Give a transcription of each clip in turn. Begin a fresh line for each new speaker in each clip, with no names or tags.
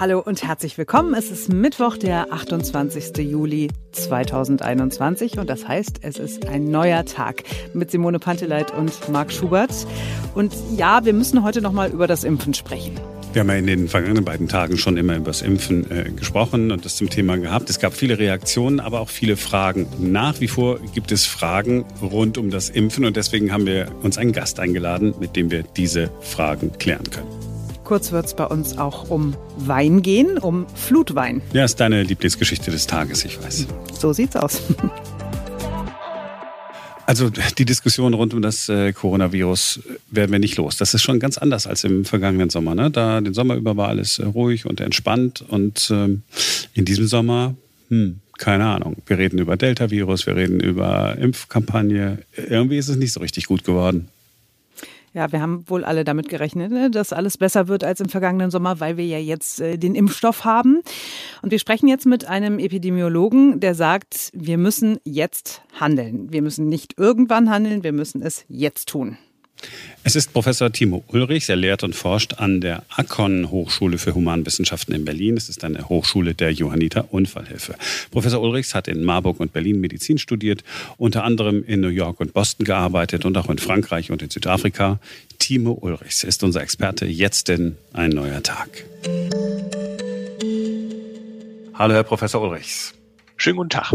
Hallo und herzlich willkommen. Es ist Mittwoch, der 28. Juli 2021 und das heißt, es ist ein neuer Tag mit Simone Panteleit und Marc Schubert. Und ja, wir müssen heute noch mal über das Impfen sprechen.
Wir haben ja in den vergangenen beiden Tagen schon immer über das Impfen äh, gesprochen und das zum Thema gehabt. Es gab viele Reaktionen, aber auch viele Fragen. Nach wie vor gibt es Fragen rund um das Impfen und deswegen haben wir uns einen Gast eingeladen, mit dem wir diese Fragen klären können.
Kurz wird es bei uns auch um Wein gehen, um Flutwein.
Ja, ist deine Lieblingsgeschichte des Tages, ich weiß.
So sieht's aus.
Also die Diskussion rund um das äh, Coronavirus werden wir nicht los. Das ist schon ganz anders als im vergangenen Sommer. Ne? Da den Sommer über war alles äh, ruhig und entspannt und ähm, in diesem Sommer, hm, keine Ahnung. Wir reden über Delta-Virus, wir reden über Impfkampagne. Irgendwie ist es nicht so richtig gut geworden.
Ja, wir haben wohl alle damit gerechnet, ne, dass alles besser wird als im vergangenen Sommer, weil wir ja jetzt äh, den Impfstoff haben. Und wir sprechen jetzt mit einem Epidemiologen, der sagt, wir müssen jetzt handeln. Wir müssen nicht irgendwann handeln, wir müssen es jetzt tun.
Es ist Professor Timo Ulrichs. Er lehrt und forscht an der Akon Hochschule für Humanwissenschaften in Berlin. Es ist eine Hochschule der Johanniter Unfallhilfe. Professor Ulrichs hat in Marburg und Berlin Medizin studiert, unter anderem in New York und Boston gearbeitet und auch in Frankreich und in Südafrika. Timo Ulrichs ist unser Experte. Jetzt denn ein neuer Tag. Hallo, Herr Professor Ulrichs.
Schönen guten Tag.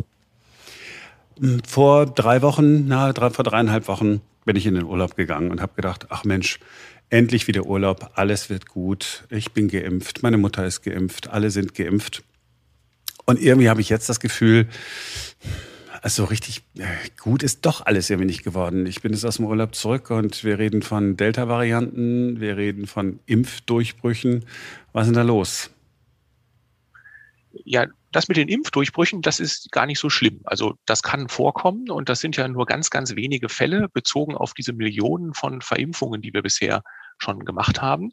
Vor drei Wochen, na, drei, vor dreieinhalb Wochen bin ich in den Urlaub gegangen und habe gedacht, ach Mensch, endlich wieder Urlaub, alles wird gut, ich bin geimpft, meine Mutter ist geimpft, alle sind geimpft. Und irgendwie habe ich jetzt das Gefühl, also richtig äh, gut ist doch alles irgendwie nicht geworden. Ich bin jetzt aus dem Urlaub zurück und wir reden von Delta-Varianten, wir reden von Impfdurchbrüchen. Was ist denn da los?
Ja, das mit den Impfdurchbrüchen, das ist gar nicht so schlimm. Also das kann vorkommen und das sind ja nur ganz, ganz wenige Fälle bezogen auf diese Millionen von Verimpfungen, die wir bisher schon gemacht haben.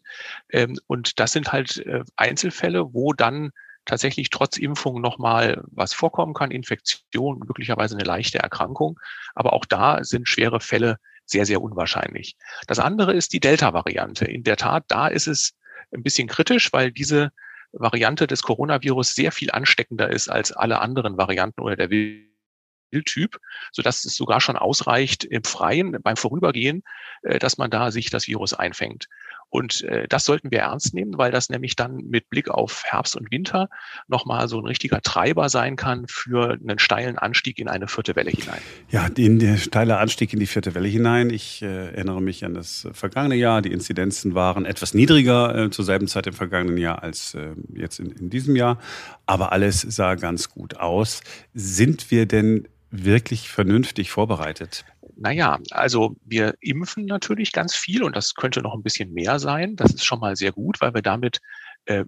Ähm, und das sind halt äh, Einzelfälle, wo dann tatsächlich trotz Impfung nochmal was vorkommen kann, Infektion, möglicherweise eine leichte Erkrankung. Aber auch da sind schwere Fälle sehr, sehr unwahrscheinlich. Das andere ist die Delta-Variante. In der Tat, da ist es ein bisschen kritisch, weil diese Variante des Coronavirus sehr viel ansteckender ist als alle anderen Varianten oder der Wildtyp, sodass es sogar schon ausreicht im Freien beim Vorübergehen, äh, dass man da sich das Virus einfängt. Und äh, das sollten wir ernst nehmen, weil das nämlich dann mit Blick auf Herbst und Winter nochmal so ein richtiger Treiber sein kann für einen steilen Anstieg in eine vierte Welle hinein.
Ja, den, der steile Anstieg in die vierte Welle hinein. Ich äh, erinnere mich an das vergangene Jahr. Die Inzidenzen waren etwas niedriger äh, zur selben Zeit im vergangenen Jahr als äh, jetzt in, in diesem Jahr. Aber alles sah ganz gut aus. Sind wir denn wirklich vernünftig vorbereitet?
Naja, also wir impfen natürlich ganz viel und das könnte noch ein bisschen mehr sein. Das ist schon mal sehr gut, weil wir damit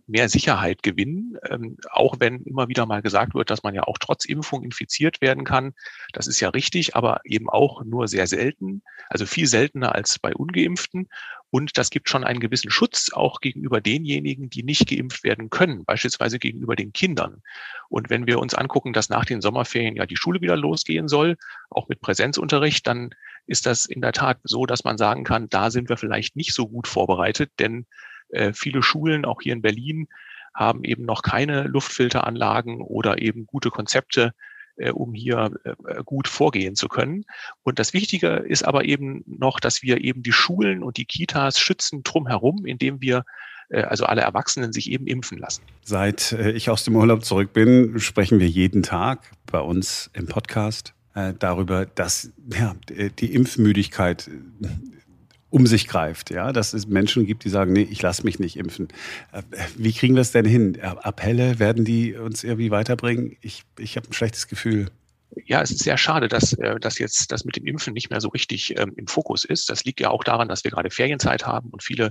mehr Sicherheit gewinnen, ähm, auch wenn immer wieder mal gesagt wird, dass man ja auch trotz Impfung infiziert werden kann. Das ist ja richtig, aber eben auch nur sehr selten, also viel seltener als bei ungeimpften. Und das gibt schon einen gewissen Schutz auch gegenüber denjenigen, die nicht geimpft werden können, beispielsweise gegenüber den Kindern. Und wenn wir uns angucken, dass nach den Sommerferien ja die Schule wieder losgehen soll, auch mit Präsenzunterricht, dann ist das in der Tat so, dass man sagen kann, da sind wir vielleicht nicht so gut vorbereitet, denn äh, viele Schulen, auch hier in Berlin, haben eben noch keine Luftfilteranlagen oder eben gute Konzepte, äh, um hier äh, gut vorgehen zu können. Und das Wichtige ist aber eben noch, dass wir eben die Schulen und die Kitas schützen drumherum, indem wir äh, also alle Erwachsenen sich eben impfen lassen.
Seit ich aus dem Urlaub zurück bin, sprechen wir jeden Tag bei uns im Podcast darüber, dass ja, die Impfmüdigkeit um sich greift, ja, dass es Menschen gibt, die sagen, nee, ich lasse mich nicht impfen. Äh, wie kriegen wir es denn hin? Äh, Appelle, werden die uns irgendwie weiterbringen? Ich, ich habe ein schlechtes Gefühl.
Ja, es ist sehr schade, dass, äh, dass jetzt das mit dem Impfen nicht mehr so richtig ähm, im Fokus ist. Das liegt ja auch daran, dass wir gerade Ferienzeit haben und viele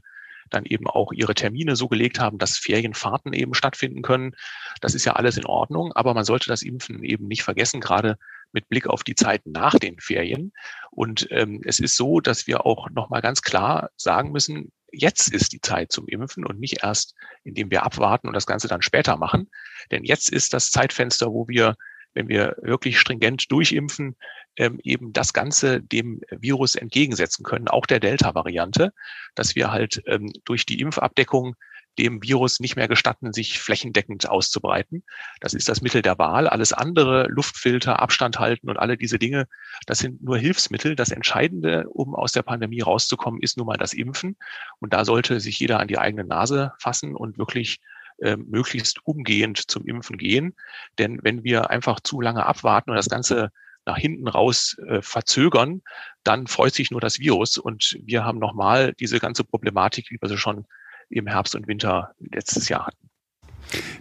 dann eben auch ihre Termine so gelegt haben, dass Ferienfahrten eben stattfinden können. Das ist ja alles in Ordnung, aber man sollte das Impfen eben nicht vergessen, gerade mit Blick auf die Zeit nach den Ferien. Und ähm, es ist so, dass wir auch nochmal ganz klar sagen müssen, jetzt ist die Zeit zum Impfen und nicht erst, indem wir abwarten und das Ganze dann später machen. Denn jetzt ist das Zeitfenster, wo wir, wenn wir wirklich stringent durchimpfen, ähm, eben das Ganze dem Virus entgegensetzen können, auch der Delta-Variante, dass wir halt ähm, durch die Impfabdeckung dem Virus nicht mehr gestatten, sich flächendeckend auszubreiten. Das ist das Mittel der Wahl. Alles andere, Luftfilter, Abstand halten und alle diese Dinge, das sind nur Hilfsmittel. Das Entscheidende, um aus der Pandemie rauszukommen, ist nun mal das Impfen. Und da sollte sich jeder an die eigene Nase fassen und wirklich äh, möglichst umgehend zum Impfen gehen. Denn wenn wir einfach zu lange abwarten und das Ganze nach hinten raus äh, verzögern, dann freut sich nur das Virus. Und wir haben nochmal diese ganze Problematik, wie wir sie schon im Herbst und Winter letztes Jahr hatten.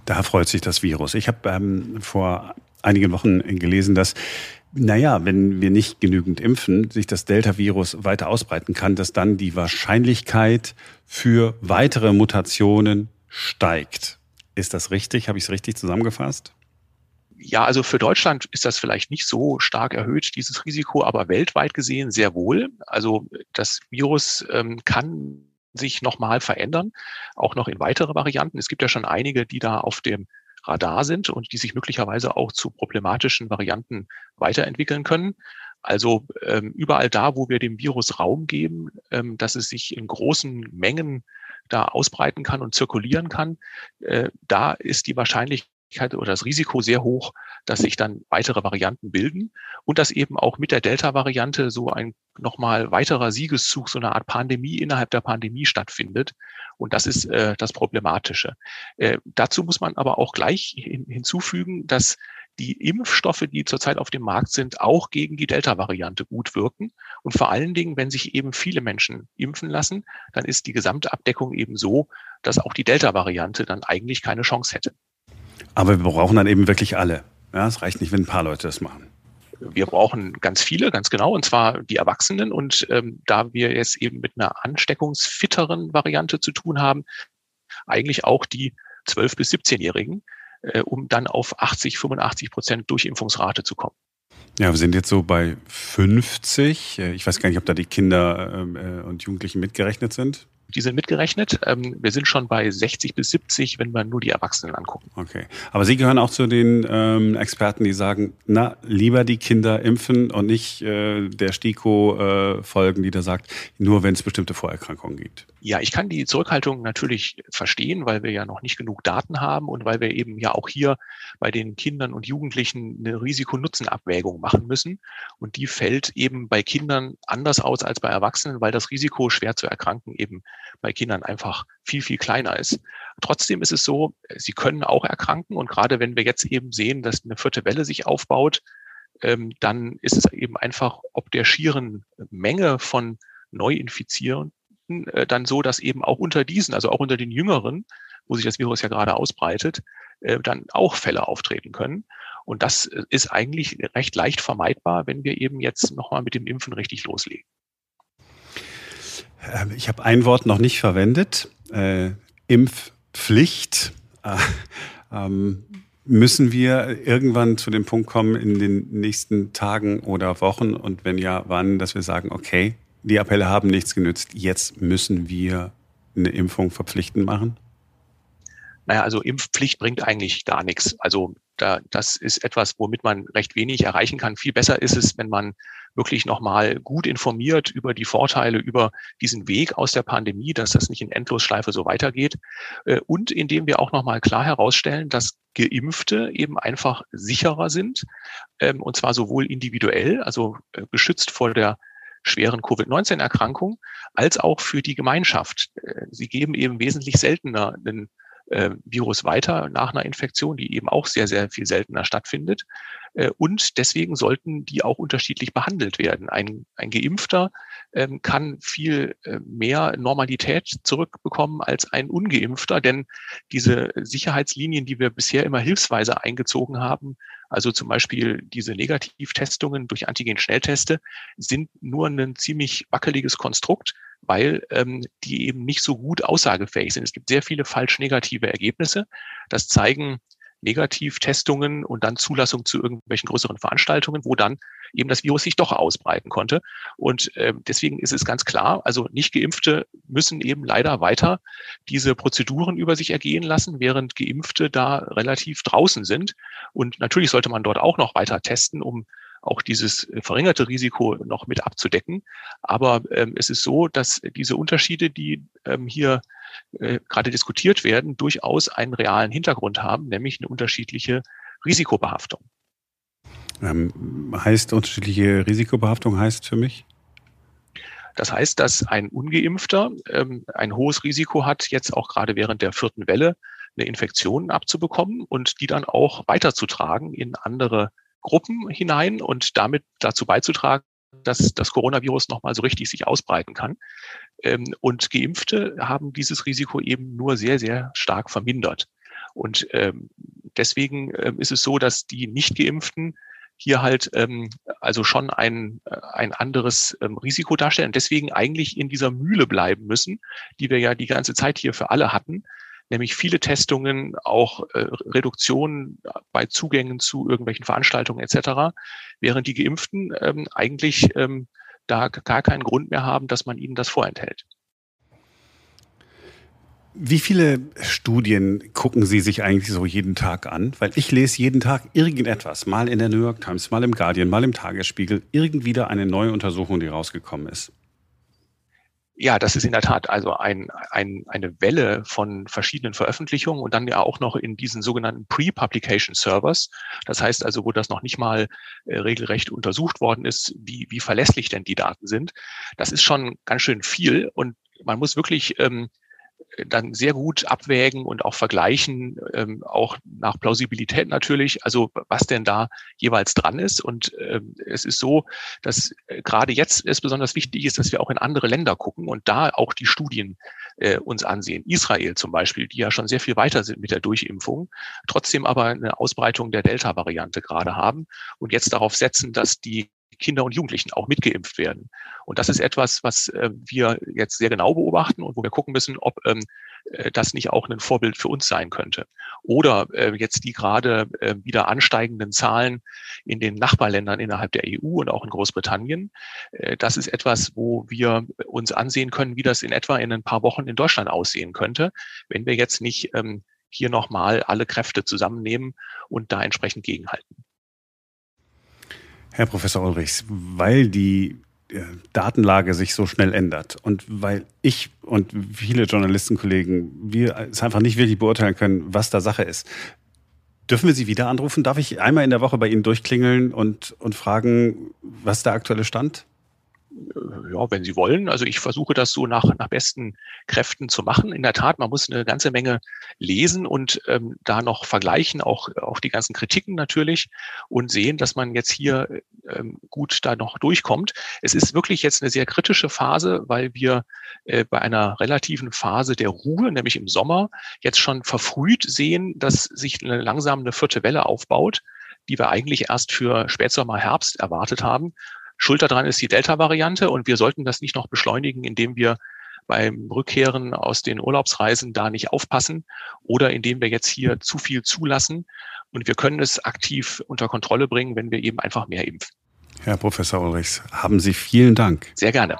Da freut sich das Virus. Ich habe ähm, vor einigen Wochen gelesen, dass naja, wenn wir nicht genügend impfen, sich das Delta-Virus weiter ausbreiten kann, dass dann die Wahrscheinlichkeit für weitere Mutationen steigt. Ist das richtig? Habe ich es richtig zusammengefasst?
Ja, also für Deutschland ist das vielleicht nicht so stark erhöht, dieses Risiko, aber weltweit gesehen sehr wohl. Also das Virus ähm, kann sich nochmal verändern, auch noch in weitere Varianten. Es gibt ja schon einige, die da auf dem Radar sind und die sich möglicherweise auch zu problematischen Varianten weiterentwickeln können. Also ähm, überall da, wo wir dem Virus Raum geben, ähm, dass es sich in großen Mengen da ausbreiten kann und zirkulieren kann, äh, da ist die Wahrscheinlichkeit oder das Risiko sehr hoch, dass sich dann weitere Varianten bilden und dass eben auch mit der Delta-Variante so ein nochmal weiterer Siegeszug, so eine Art Pandemie innerhalb der Pandemie stattfindet. Und das ist äh, das Problematische. Äh, dazu muss man aber auch gleich hin, hinzufügen, dass die Impfstoffe, die zurzeit auf dem Markt sind, auch gegen die Delta-Variante gut wirken. Und vor allen Dingen, wenn sich eben viele Menschen impfen lassen, dann ist die gesamte Abdeckung eben so, dass auch die Delta-Variante dann eigentlich keine Chance hätte.
Aber wir brauchen dann eben wirklich alle. Ja, es reicht nicht, wenn ein paar Leute das machen.
Wir brauchen ganz viele, ganz genau, und zwar die Erwachsenen. Und ähm, da wir jetzt eben mit einer ansteckungsfitteren Variante zu tun haben, eigentlich auch die 12- bis 17-Jährigen, äh, um dann auf 80, 85 Prozent Durchimpfungsrate zu kommen.
Ja, wir sind jetzt so bei 50. Äh, ich weiß gar nicht, ob da die Kinder ähm, äh, und Jugendlichen mitgerechnet sind.
Die sind mitgerechnet. Ähm, wir sind schon bei 60 bis 70, wenn wir nur die Erwachsenen angucken.
Okay. Aber Sie gehören auch zu den ähm, Experten, die sagen, na, lieber die Kinder impfen und nicht äh, der STIKO äh, folgen, die da sagt, nur wenn es bestimmte Vorerkrankungen gibt.
Ja, ich kann die Zurückhaltung natürlich verstehen, weil wir ja noch nicht genug Daten haben und weil wir eben ja auch hier bei den Kindern und Jugendlichen eine Risiko-Nutzen-Abwägung machen müssen. Und die fällt eben bei Kindern anders aus als bei Erwachsenen, weil das Risiko, schwer zu erkranken, eben bei Kindern einfach viel, viel kleiner ist. Trotzdem ist es so, sie können auch erkranken. Und gerade wenn wir jetzt eben sehen, dass eine vierte Welle sich aufbaut, ähm, dann ist es eben einfach ob der schieren Menge von Neuinfizierten äh, dann so, dass eben auch unter diesen, also auch unter den Jüngeren, wo sich das Virus ja gerade ausbreitet, äh, dann auch Fälle auftreten können. Und das äh, ist eigentlich recht leicht vermeidbar, wenn wir eben jetzt nochmal mit dem Impfen richtig loslegen.
Ähm, ich habe ein Wort noch nicht verwendet. Äh, Impfpflicht. Äh, ähm, müssen wir irgendwann zu dem Punkt kommen in den nächsten Tagen oder Wochen und wenn ja, wann, dass wir sagen, okay, die Appelle haben nichts genützt, jetzt müssen wir eine Impfung verpflichtend machen?
Naja, also Impfpflicht bringt eigentlich gar nichts. Also da, das ist etwas, womit man recht wenig erreichen kann. Viel besser ist es, wenn man wirklich nochmal gut informiert über die Vorteile, über diesen Weg aus der Pandemie, dass das nicht in Endlosschleife so weitergeht. Äh, und indem wir auch nochmal klar herausstellen, dass Geimpfte eben einfach sicherer sind, ähm, und zwar sowohl individuell, also äh, geschützt vor der schweren Covid-19-Erkrankung, als auch für die Gemeinschaft. Äh, sie geben eben wesentlich seltener einen äh, Virus weiter nach einer Infektion, die eben auch sehr, sehr viel seltener stattfindet. Äh, und deswegen sollten die auch unterschiedlich behandelt werden. Ein, ein Geimpfter ähm, kann viel äh, mehr Normalität zurückbekommen als ein Ungeimpfter, denn diese Sicherheitslinien, die wir bisher immer hilfsweise eingezogen haben, also zum Beispiel diese Negativtestungen durch Antigen-Schnellteste, sind nur ein ziemlich wackeliges Konstrukt weil ähm, die eben nicht so gut aussagefähig sind. Es gibt sehr viele falsch negative Ergebnisse. Das zeigen Negativtestungen und dann Zulassung zu irgendwelchen größeren Veranstaltungen, wo dann eben das Virus sich doch ausbreiten konnte. Und äh, deswegen ist es ganz klar, also nicht geimpfte müssen eben leider weiter diese Prozeduren über sich ergehen lassen, während geimpfte da relativ draußen sind. Und natürlich sollte man dort auch noch weiter testen, um auch dieses verringerte Risiko noch mit abzudecken. Aber ähm, es ist so, dass diese Unterschiede, die ähm, hier äh, gerade diskutiert werden, durchaus einen realen Hintergrund haben, nämlich eine unterschiedliche Risikobehaftung.
Ähm, heißt unterschiedliche Risikobehaftung heißt für mich?
Das heißt, dass ein ungeimpfter ähm, ein hohes Risiko hat, jetzt auch gerade während der vierten Welle eine Infektion abzubekommen und die dann auch weiterzutragen in andere Gruppen hinein und damit dazu beizutragen, dass das Coronavirus nochmal so richtig sich ausbreiten kann. Ähm, und Geimpfte haben dieses Risiko eben nur sehr, sehr stark vermindert. Und ähm, deswegen ähm, ist es so, dass die Nicht-Geimpften hier halt ähm, also schon ein, äh, ein anderes Risiko darstellen deswegen eigentlich in dieser Mühle bleiben müssen, die wir ja die ganze Zeit hier für alle hatten, nämlich viele Testungen, auch äh, Reduktionen bei Zugängen zu irgendwelchen Veranstaltungen etc., während die Geimpften ähm, eigentlich ähm, da gar keinen Grund mehr haben, dass man ihnen das vorenthält.
Wie viele Studien gucken Sie sich eigentlich so jeden Tag an? Weil ich lese jeden Tag irgendetwas, mal in der New York Times, mal im Guardian, mal im Tagesspiegel, irgendwie da eine neue Untersuchung, die rausgekommen ist.
Ja, das ist in der Tat also ein, ein, eine Welle von verschiedenen Veröffentlichungen und dann ja auch noch in diesen sogenannten Pre-Publication Servers. Das heißt also, wo das noch nicht mal äh, regelrecht untersucht worden ist, wie, wie verlässlich denn die Daten sind. Das ist schon ganz schön viel und man muss wirklich ähm, dann sehr gut abwägen und auch vergleichen, ähm, auch nach Plausibilität natürlich, also was denn da jeweils dran ist. Und ähm, es ist so, dass äh, gerade jetzt es besonders wichtig ist, dass wir auch in andere Länder gucken und da auch die Studien äh, uns ansehen. Israel zum Beispiel, die ja schon sehr viel weiter sind mit der Durchimpfung, trotzdem aber eine Ausbreitung der Delta-Variante gerade haben und jetzt darauf setzen, dass die Kinder und Jugendlichen auch mitgeimpft werden. Und das ist etwas, was äh, wir jetzt sehr genau beobachten und wo wir gucken müssen, ob ähm, äh, das nicht auch ein Vorbild für uns sein könnte. Oder äh, jetzt die gerade äh, wieder ansteigenden Zahlen in den Nachbarländern innerhalb der EU und auch in Großbritannien. Äh, das ist etwas, wo wir uns ansehen können, wie das in etwa in ein paar Wochen in Deutschland aussehen könnte, wenn wir jetzt nicht ähm, hier nochmal alle Kräfte zusammennehmen und da entsprechend gegenhalten.
Herr Professor Ulrichs, weil die äh, Datenlage sich so schnell ändert und weil ich und viele Journalistenkollegen wir es einfach nicht wirklich beurteilen können, was da Sache ist. Dürfen wir Sie wieder anrufen? Darf ich einmal in der Woche bei Ihnen durchklingeln und, und fragen, was der aktuelle Stand?
Ja, wenn Sie wollen. Also ich versuche das so nach, nach besten Kräften zu machen. In der Tat, man muss eine ganze Menge lesen und ähm, da noch vergleichen, auch, auch die ganzen Kritiken natürlich und sehen, dass man jetzt hier ähm, gut da noch durchkommt. Es ist wirklich jetzt eine sehr kritische Phase, weil wir äh, bei einer relativen Phase der Ruhe, nämlich im Sommer, jetzt schon verfrüht sehen, dass sich eine langsam eine vierte Welle aufbaut die wir eigentlich erst für Spätsommer, Herbst erwartet haben. Schuld daran ist die Delta-Variante und wir sollten das nicht noch beschleunigen, indem wir beim Rückkehren aus den Urlaubsreisen da nicht aufpassen oder indem wir jetzt hier zu viel zulassen. Und wir können es aktiv unter Kontrolle bringen, wenn wir eben einfach mehr impfen.
Herr Professor Ulrichs, haben Sie vielen Dank.
Sehr gerne.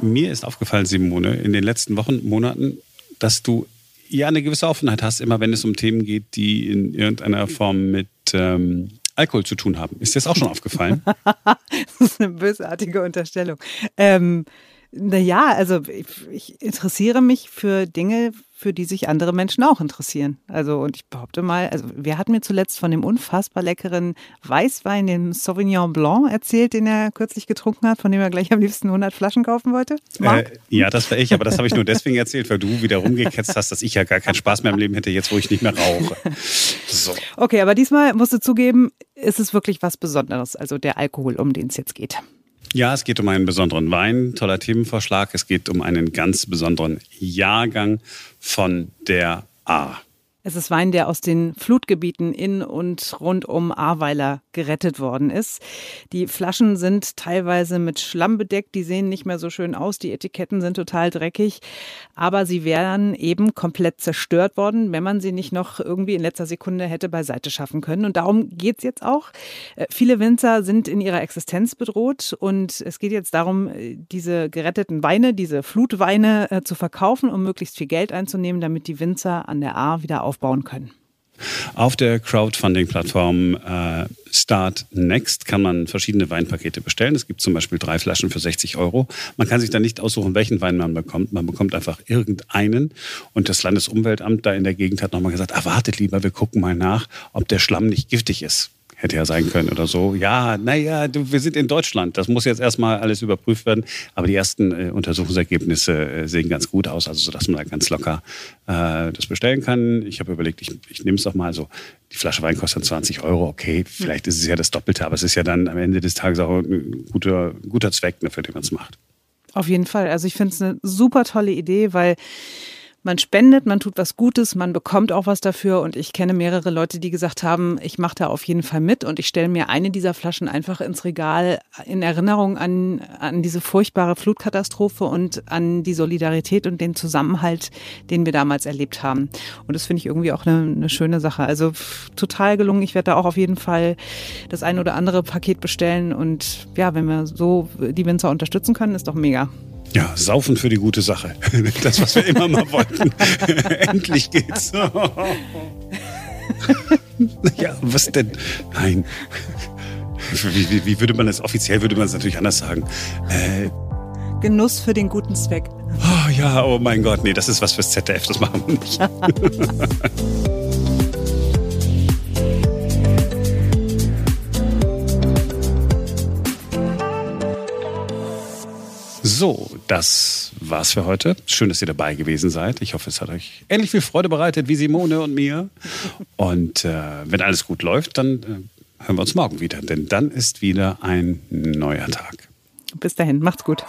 Mir ist aufgefallen, Simone, in den letzten Wochen, Monaten, dass du ja eine gewisse Offenheit hast, immer wenn es um Themen geht, die in irgendeiner Form mit ähm, Alkohol zu tun haben. Ist dir das auch schon aufgefallen?
das ist eine bösartige Unterstellung. Ähm, naja, also ich, ich interessiere mich für Dinge, für die sich andere Menschen auch interessieren. Also, und ich behaupte mal, also wer hat mir zuletzt von dem unfassbar leckeren Weißwein, den Sauvignon Blanc, erzählt, den er kürzlich getrunken hat, von dem er gleich am liebsten 100 Flaschen kaufen wollte?
Äh, ja, das war ich, aber das habe ich nur deswegen erzählt, weil du wieder rumgeketzt hast, dass ich ja gar keinen Spaß mehr im Leben hätte, jetzt wo ich nicht mehr rauche.
So. Okay, aber diesmal musst du zugeben, ist es wirklich was Besonderes, also der Alkohol, um den es jetzt geht.
Ja, es geht um einen besonderen Wein, toller Themenvorschlag. Es geht um einen ganz besonderen Jahrgang von der A.
Es ist Wein, der aus den Flutgebieten in und rund um Ahrweiler gerettet worden ist. Die Flaschen sind teilweise mit Schlamm bedeckt, die sehen nicht mehr so schön aus, die Etiketten sind total dreckig, aber sie wären eben komplett zerstört worden, wenn man sie nicht noch irgendwie in letzter Sekunde hätte beiseite schaffen können. Und darum geht es jetzt auch. Äh, viele Winzer sind in ihrer Existenz bedroht und es geht jetzt darum, äh, diese geretteten Weine, diese Flutweine äh, zu verkaufen, um möglichst viel Geld einzunehmen, damit die Winzer an der Ahr wieder auf aufbauen können.
Auf der Crowdfunding-Plattform äh, Start Next kann man verschiedene Weinpakete bestellen. Es gibt zum Beispiel drei Flaschen für 60 Euro. Man kann sich dann nicht aussuchen, welchen Wein man bekommt. Man bekommt einfach irgendeinen. Und das Landesumweltamt da in der Gegend hat nochmal gesagt, erwartet lieber, wir gucken mal nach, ob der Schlamm nicht giftig ist hätte ja sein können oder so. Ja, naja, wir sind in Deutschland. Das muss jetzt erstmal alles überprüft werden. Aber die ersten äh, Untersuchungsergebnisse äh, sehen ganz gut aus, also sodass man da ganz locker äh, das bestellen kann. Ich habe überlegt, ich, ich nehme es doch mal so. Die Flasche Wein kostet 20 Euro. Okay, vielleicht ist es ja das Doppelte, aber es ist ja dann am Ende des Tages auch ein guter, guter Zweck, ne, für den man es macht.
Auf jeden Fall. Also ich finde es eine super tolle Idee, weil man spendet, man tut was Gutes, man bekommt auch was dafür. Und ich kenne mehrere Leute, die gesagt haben, ich mache da auf jeden Fall mit und ich stelle mir eine dieser Flaschen einfach ins Regal in Erinnerung an, an diese furchtbare Flutkatastrophe und an die Solidarität und den Zusammenhalt, den wir damals erlebt haben. Und das finde ich irgendwie auch eine, eine schöne Sache. Also total gelungen. Ich werde da auch auf jeden Fall das ein oder andere Paket bestellen. Und ja, wenn wir so die Winzer unterstützen können, ist doch mega.
Ja, saufen für die gute Sache. Das, was wir immer mal wollten. Endlich geht's. ja, was denn? Nein. Wie, wie, wie, würde man das offiziell würde man es natürlich anders sagen?
Äh, Genuss für den guten Zweck.
Oh ja, oh mein Gott, nee, das ist was fürs ZDF, das machen wir nicht. So, das war's für heute. Schön, dass ihr dabei gewesen seid. Ich hoffe, es hat euch ähnlich viel Freude bereitet wie Simone und mir. Und äh, wenn alles gut läuft, dann äh, hören wir uns morgen wieder, denn dann ist wieder ein neuer Tag.
Bis dahin, macht's gut.